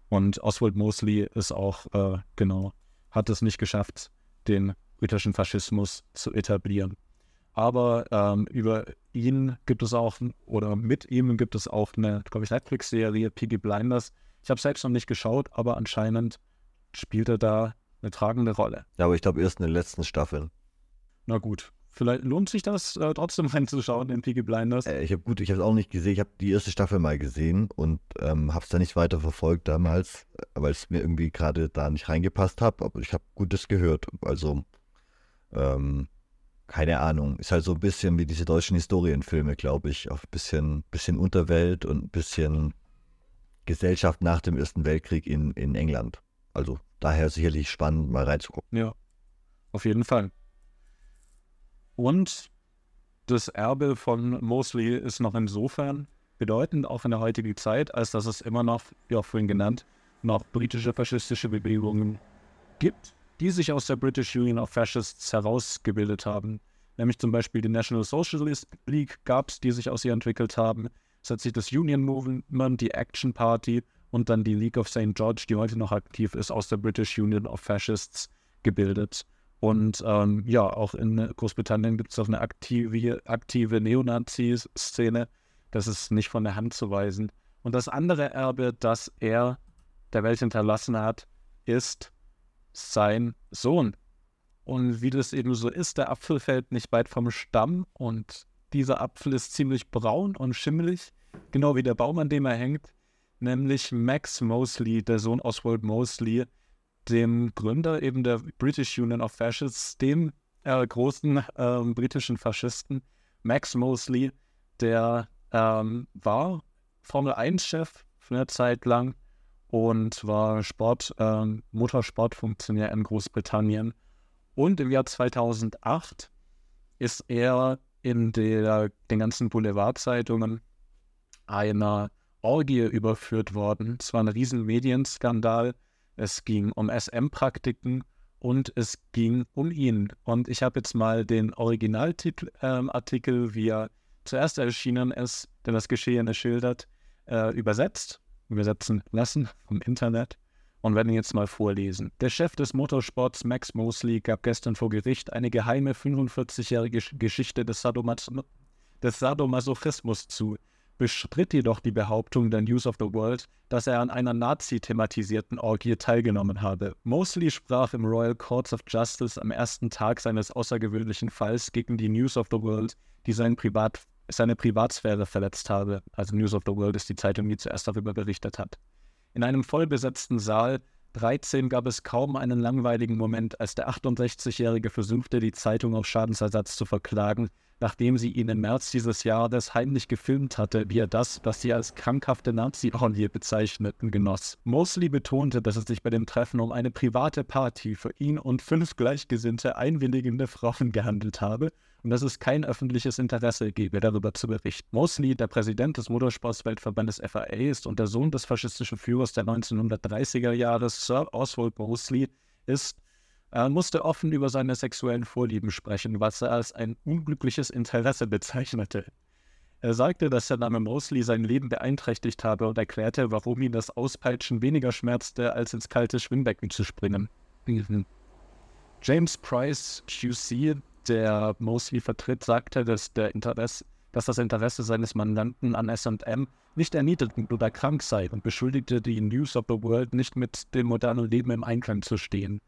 S1: Und Oswald Mosley ist auch, äh, genau, hat es nicht geschafft, den britischen Faschismus zu etablieren. Aber ähm, über ihn gibt es auch, oder mit ihm gibt es auch eine, glaube ich, Netflix-Serie, Piggy Blinders. Ich habe selbst noch nicht geschaut, aber anscheinend spielt er da eine tragende Rolle.
S3: Ja, aber ich glaube erst in den letzten Staffeln.
S1: Na gut, vielleicht lohnt sich das äh, trotzdem reinzuschauen in Peaky Blinders.
S3: Äh, ich habe gut, ich habe es auch nicht gesehen. Ich habe die erste Staffel mal gesehen und ähm, habe es dann nicht weiter verfolgt damals, äh, weil es mir irgendwie gerade da nicht reingepasst hat. Aber ich habe Gutes gehört. Also ähm, keine Ahnung. Ist halt so ein bisschen wie diese deutschen Historienfilme, glaube ich. Auf ein bisschen, bisschen Unterwelt und ein bisschen Gesellschaft nach dem Ersten Weltkrieg in, in England. Also daher sicherlich spannend, mal reinzugucken.
S1: Ja, auf jeden Fall. Und das Erbe von Mosley ist noch insofern bedeutend, auch in der heutigen Zeit, als dass es immer noch, wie auch vorhin genannt, noch britische faschistische Bewegungen gibt, die sich aus der British Union of Fascists herausgebildet haben. Nämlich zum Beispiel die National Socialist League gab es, die sich aus ihr entwickelt haben. Es hat sich das Union Movement, die Action Party und dann die League of St. George, die heute noch aktiv ist, aus der British Union of Fascists gebildet. Und ähm, ja, auch in Großbritannien gibt es auch eine aktive, aktive Neonazi-Szene. Das ist nicht von der Hand zu weisen. Und das andere Erbe, das er der Welt hinterlassen hat, ist sein Sohn. Und wie das eben so ist, der Apfel fällt nicht weit vom Stamm und dieser Apfel ist ziemlich braun und schimmelig, genau wie der Baum, an dem er hängt, nämlich Max Mosley, der Sohn Oswald Mosley, dem Gründer eben der British Union of Fascists, dem äh, großen äh, britischen Faschisten, Max Mosley, der ähm, war Formel-1-Chef für eine Zeit lang und war Sport, äh, Motorsportfunktionär in Großbritannien. Und im Jahr 2008 ist er in der, den ganzen Boulevardzeitungen einer Orgie überführt worden. Es war ein riesen Medienskandal es ging um SM-Praktiken und es ging um ihn. Und ich habe jetzt mal den Originalartikel, äh, wie er zuerst erschienen ist, der das Geschehene schildert, äh, übersetzt, übersetzen lassen vom Internet und werde ihn jetzt mal vorlesen. Der Chef des Motorsports Max Mosley gab gestern vor Gericht eine geheime 45-jährige Geschichte des, Sadomas des Sadomasochismus zu, bestritt jedoch die Behauptung der News of the World, dass er an einer Nazi-thematisierten Orgie teilgenommen habe. Mosley sprach im Royal Courts of Justice am ersten Tag seines außergewöhnlichen Falls gegen die News of the World, die sein Privat, seine Privatsphäre verletzt habe. Also News of the World ist die Zeitung, die zuerst darüber berichtet hat. In einem vollbesetzten Saal 13 gab es kaum einen langweiligen Moment, als der 68-Jährige versuchte, die Zeitung auf Schadensersatz zu verklagen, nachdem sie ihn im März dieses Jahres heimlich gefilmt hatte, wie er das, was sie als krankhafte Nazi-Orgie bezeichneten, genoss. Mosley betonte, dass es sich bei dem Treffen um eine private Party für ihn und fünf gleichgesinnte, einwilligende Frauen gehandelt habe und dass es kein öffentliches Interesse gebe, darüber zu berichten. Mosley, der Präsident des Motorsportsweltverbandes FAA ist und der Sohn des faschistischen Führers der 1930er Jahre, Sir Oswald Mosley, ist er musste offen über seine sexuellen Vorlieben sprechen, was er als ein unglückliches Interesse bezeichnete. Er sagte, dass der Name Mosley sein Leben beeinträchtigt habe und erklärte, warum ihn das Auspeitschen weniger schmerzte, als ins kalte Schwimmbecken zu springen. James Price, QC, der Mosley vertritt, sagte, dass, Interesse, dass das Interesse seines Mandanten an SM nicht erniedrigend oder krank sei und beschuldigte die News of the World nicht mit dem modernen Leben im Einklang zu stehen.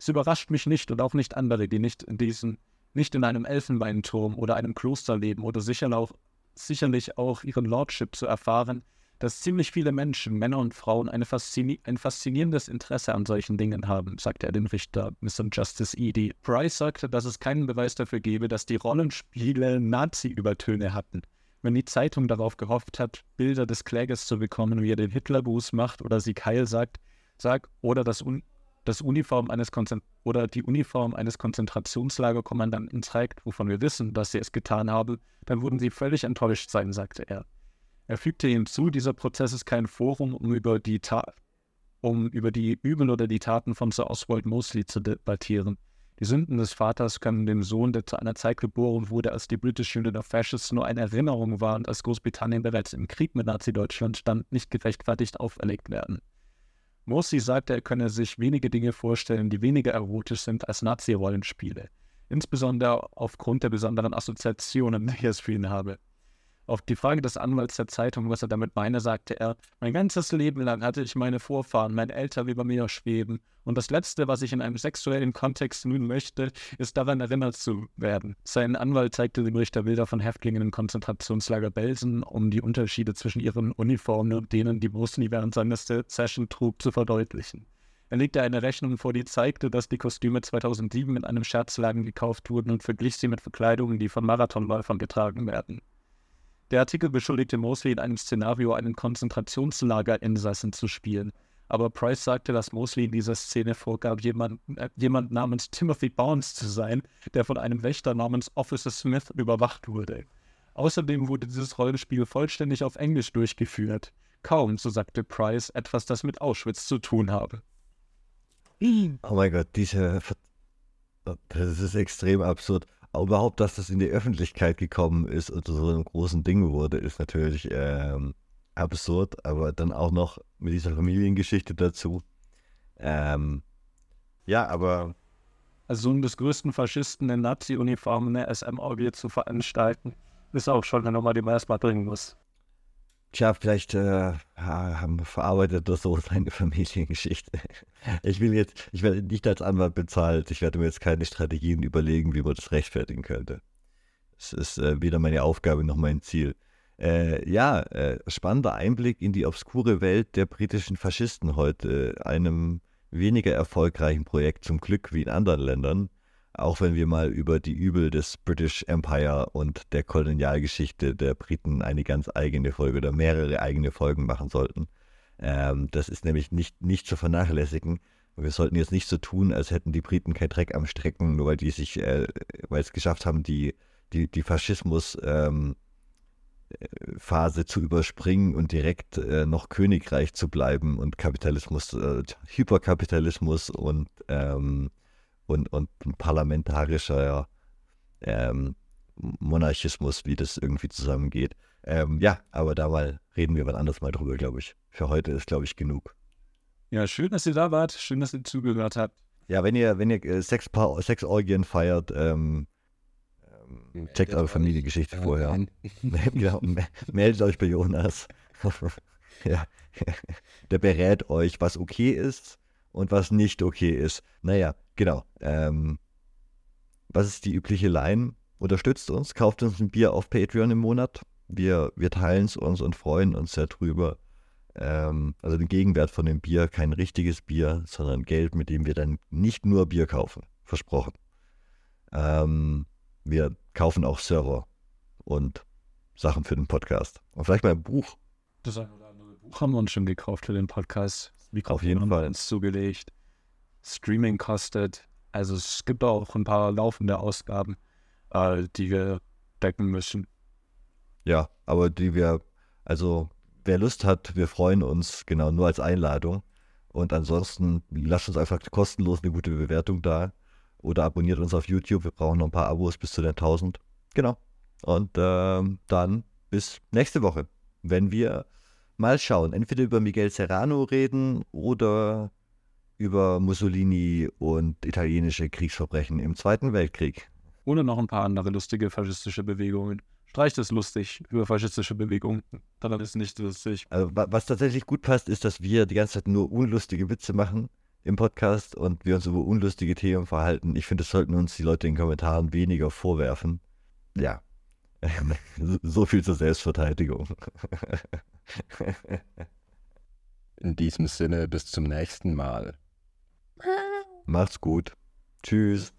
S1: Es überrascht mich nicht und auch nicht andere, die nicht in diesen, nicht in einem Elfenbeinturm oder einem Kloster leben oder sicher auch, sicherlich auch ihren Lordship zu erfahren, dass ziemlich viele Menschen, Männer und Frauen, Faszini ein faszinierendes Interesse an solchen Dingen haben, sagte er dem Richter Mr. Justice Edie. Price sagte, dass es keinen Beweis dafür gebe, dass die Rollenspiele Nazi-Übertöne hatten. Wenn die Zeitung darauf gehofft hat, Bilder des Klägers zu bekommen, wie er den Hitlergruß macht oder sie Keil sagt, sag, oder das un das Uniform eines Konzent oder die Uniform eines Konzentrationslagerkommandanten zeigt, wovon wir wissen, dass sie es getan haben, dann würden sie völlig enttäuscht sein, sagte er. Er fügte hinzu, dieser Prozess ist kein Forum, um über die, Ta um über die Übel oder die Taten von Sir Oswald Mosley zu debattieren. Die Sünden des Vaters können dem Sohn, der zu einer Zeit geboren wurde, als die British Union of Fascists nur eine Erinnerung war und als Großbritannien bereits im Krieg mit Nazi-Deutschland stand, nicht gerechtfertigt auferlegt werden. Mosley sagte, er könne sich wenige Dinge vorstellen, die weniger erotisch sind als Nazi-Rollenspiele. Insbesondere aufgrund der besonderen Assoziationen, die es für ihn habe. Auf die Frage des Anwalts der Zeitung, was er damit meine, sagte er, mein ganzes Leben lang hatte ich meine Vorfahren, meine Eltern über mir schweben. Und das Letzte, was ich in einem sexuellen Kontext nun möchte, ist daran erinnert zu werden. Sein Anwalt zeigte dem Richter Bilder von Häftlingen im Konzentrationslager Belsen, um die Unterschiede zwischen ihren Uniformen und denen, die Musni während seiner Session trug, zu verdeutlichen. Er legte eine Rechnung vor, die zeigte, dass die Kostüme 2007 in einem Scherzladen gekauft wurden und verglich sie mit Verkleidungen, die von Marathonläufern getragen werden. Der Artikel beschuldigte Mosley in einem Szenario einen Konzentrationslagerinsassen zu spielen. Aber Price sagte, dass Mosley in dieser Szene vorgab, jemand, äh, jemand namens Timothy Barnes zu sein, der von einem Wächter namens Officer Smith überwacht wurde. Außerdem wurde dieses Rollenspiel vollständig auf Englisch durchgeführt. Kaum, so sagte Price, etwas, das mit Auschwitz zu tun habe.
S3: Oh mein Gott, diese. Das ist extrem absurd. Überhaupt, dass das in die Öffentlichkeit gekommen ist und so einem großen Ding wurde, ist natürlich ähm, absurd, aber dann auch noch mit dieser Familiengeschichte dazu. Ähm, ja, aber.
S1: Also Sohn des größten Faschisten in Nazi-Uniform eine SM-Orgie zu veranstalten, ist auch schon eine Nummer, die man erstmal bringen muss.
S3: Tja, vielleicht äh, haben verarbeitet das so seine Familiengeschichte. Ich will jetzt, ich werde nicht als Anwalt bezahlt. Ich werde mir jetzt keine Strategien überlegen, wie man das rechtfertigen könnte. Es ist äh, weder meine Aufgabe noch mein Ziel. Äh, ja, äh, spannender Einblick in die obskure Welt der britischen Faschisten heute, einem weniger erfolgreichen Projekt zum Glück wie in anderen Ländern auch wenn wir mal über die Übel des British Empire und der Kolonialgeschichte der Briten eine ganz eigene Folge oder mehrere eigene Folgen machen sollten. Ähm, das ist nämlich nicht, nicht zu vernachlässigen. Wir sollten jetzt nicht so tun, als hätten die Briten kein Dreck am Strecken, nur weil die sich, äh, weil es geschafft haben, die, die, die Faschismus ähm, Phase zu überspringen und direkt äh, noch Königreich zu bleiben und Kapitalismus, äh, Hyperkapitalismus und ähm, und, und parlamentarischer ähm, Monarchismus, wie das irgendwie zusammengeht. Ähm, ja, aber da mal reden wir wann anders mal drüber, glaube ich. Für heute ist, glaube ich, genug.
S1: Ja, schön, dass ihr da wart. Schön, dass ihr zugehört habt.
S3: Ja, wenn ihr, wenn ihr äh, Sexpa Sexorgien feiert, ähm, ähm, checkt eure Familiengeschichte ja, vorher. genau, meldet euch bei Jonas. ja. Der berät euch, was okay ist und was nicht okay ist. Naja, genau. Ähm, was ist die übliche Line? Unterstützt uns, kauft uns ein Bier auf Patreon im Monat. Wir, wir teilen es uns und freuen uns sehr drüber. Ähm, also den Gegenwert von dem Bier, kein richtiges Bier, sondern Geld, mit dem wir dann nicht nur Bier kaufen. Versprochen. Ähm, wir kaufen auch Server und Sachen für den Podcast. Und vielleicht mal ein Buch.
S1: Das eine oder andere Buch haben wir uns schon gekauft für den Podcast.
S3: Mikrofon Auf jeden Fall.
S1: uns zugelegt. Streaming kostet. Also es gibt auch ein paar laufende Ausgaben, äh, die wir decken müssen.
S3: Ja, aber die wir, also wer Lust hat, wir freuen uns, genau, nur als Einladung. Und ansonsten lasst uns einfach kostenlos eine gute Bewertung da. Oder abonniert uns auf YouTube. Wir brauchen noch ein paar Abos bis zu den 1000. Genau. Und ähm, dann bis nächste Woche, wenn wir mal schauen. Entweder über Miguel Serrano reden oder über Mussolini und italienische Kriegsverbrechen im Zweiten Weltkrieg.
S1: Oder noch ein paar andere lustige faschistische Bewegungen. Streicht es lustig über faschistische Bewegungen. Dann ist es nicht lustig.
S3: Also, was tatsächlich gut passt, ist, dass wir die ganze Zeit nur unlustige Witze machen im Podcast und wir uns über unlustige Themen verhalten. Ich finde, das sollten uns die Leute in den Kommentaren weniger vorwerfen. Ja. so viel zur Selbstverteidigung.
S2: In diesem Sinne, bis zum nächsten Mal.
S3: Macht's gut. Tschüss.